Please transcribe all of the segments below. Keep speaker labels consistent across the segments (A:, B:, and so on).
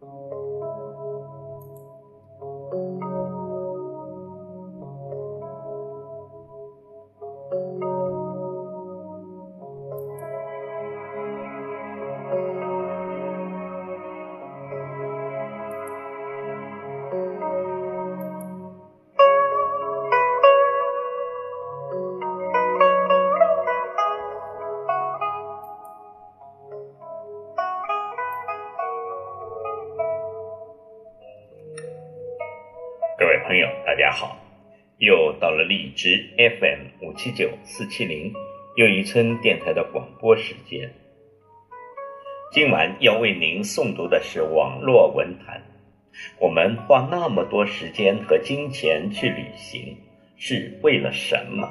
A: 各位朋友，大家好！又到了荔枝 FM 五七九四七零又一村电台的广播时间。今晚要为您诵读的是网络文坛。我们花那么多时间和金钱去旅行，是为了什么？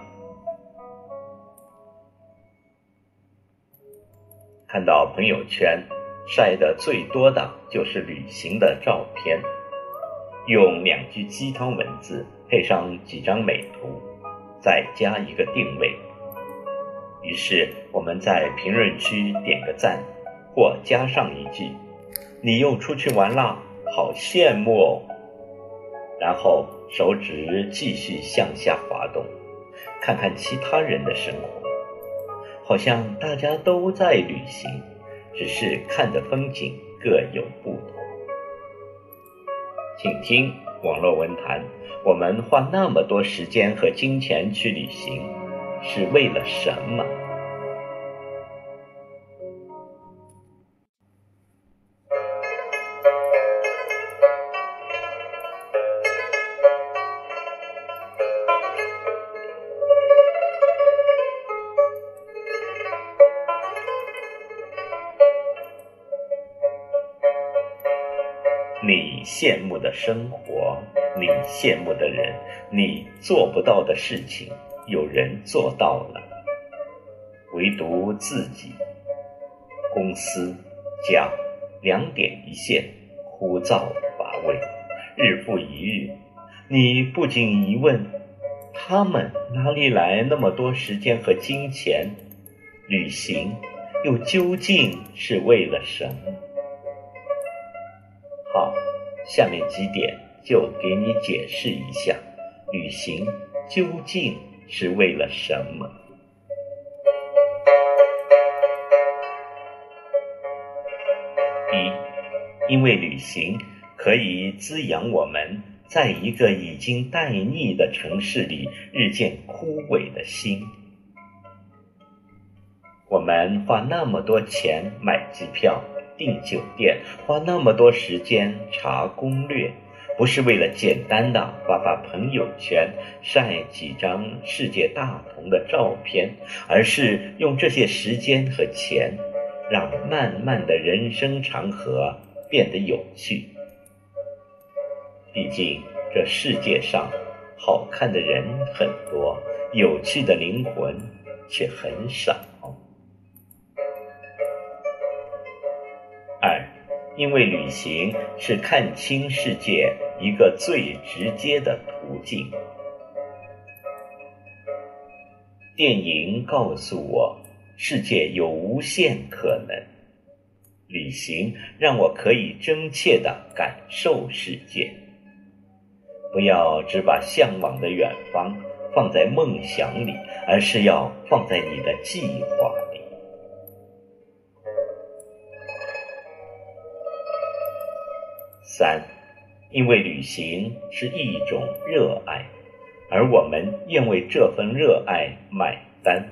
A: 看到朋友圈晒的最多的就是旅行的照片。用两句鸡汤文字配上几张美图，再加一个定位。于是我们在评论区点个赞，或加上一句：“你又出去玩啦，好羡慕哦。”然后手指继续向下滑动，看看其他人的生活，好像大家都在旅行，只是看的风景各有不同。请听网络文坛。我们花那么多时间和金钱去旅行，是为了什么？羡慕的生活，你羡慕的人，你做不到的事情，有人做到了。唯独自己，公司、家，两点一线，枯燥乏味，日复一日。你不禁疑问：他们哪里来那么多时间和金钱？旅行又究竟是为了什么？好，下面几点就给你解释一下，旅行究竟是为了什么？一，因为旅行可以滋养我们在一个已经待腻的城市里日渐枯萎的心。我们花那么多钱买机票。订酒店，花那么多时间查攻略，不是为了简单的发发朋友圈，晒几张世界大同的照片，而是用这些时间和钱，让漫漫的人生长河变得有趣。毕竟这世界上好看的人很多，有趣的灵魂却很少。因为旅行是看清世界一个最直接的途径。电影告诉我，世界有无限可能。旅行让我可以真切的感受世界。不要只把向往的远方放在梦想里，而是要放在你的计划三，因为旅行是一种热爱，而我们愿为这份热爱买单。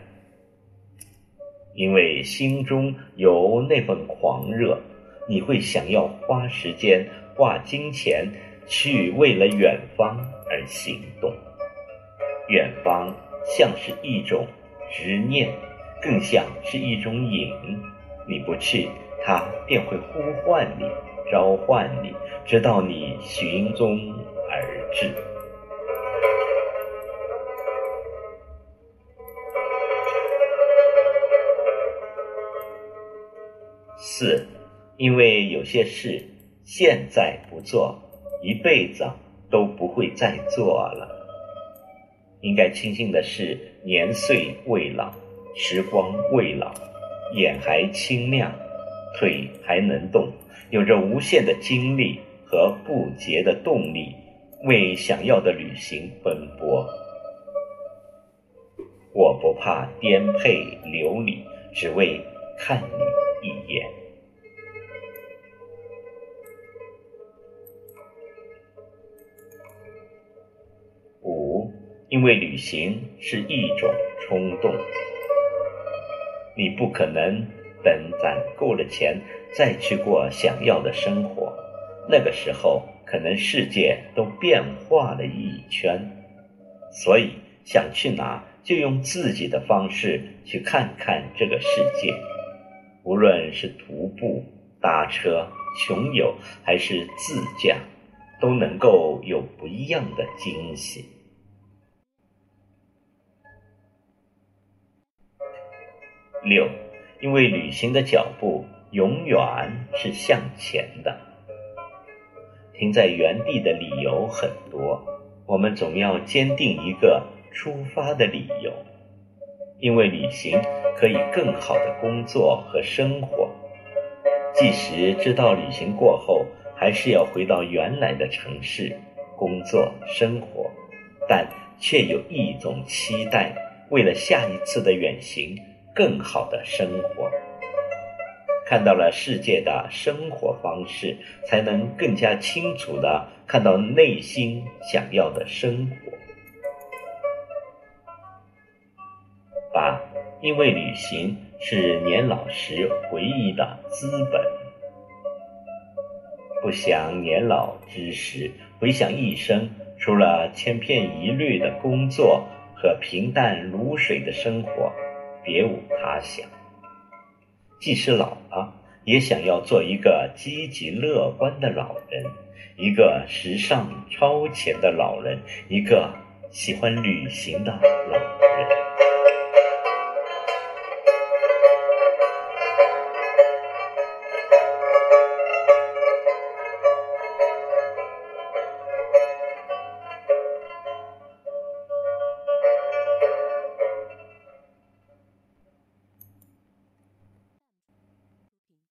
A: 因为心中有那份狂热，你会想要花时间、花金钱去为了远方而行动。远方像是一种执念，更像是一种瘾。你不去，它便会呼唤你。召唤你，直到你寻踪而至。四，因为有些事现在不做，一辈子都不会再做了。应该庆幸的是，年岁未老，时光未老，眼还清亮。腿还能动，有着无限的精力和不竭的动力，为想要的旅行奔波。我不怕颠沛流离，只为看你一眼。五，因为旅行是一种冲动，你不可能等攒够了钱再去过想要的生活，那个时候可能世界都变化了一圈，所以想去哪？就用自己的方式去看看这个世界，无论是徒步、搭车、穷游还是自驾，都能够有不一样的惊喜。六，因为旅行的脚步永远是向前的，停在原地的理由很多，我们总要坚定一个。出发的理由，因为旅行可以更好的工作和生活。即使知道旅行过后还是要回到原来的城市工作生活，但却有一种期待，为了下一次的远行更好的生活。看到了世界的生活方式，才能更加清楚的看到内心想要的生活。八，因为旅行是年老时回忆的资本。不想年老之时回想一生，除了千篇一律的工作和平淡如水的生活，别无他想。即使老了，也想要做一个积极乐观的老人，一个时尚超前的老人，一个喜欢旅行的老人。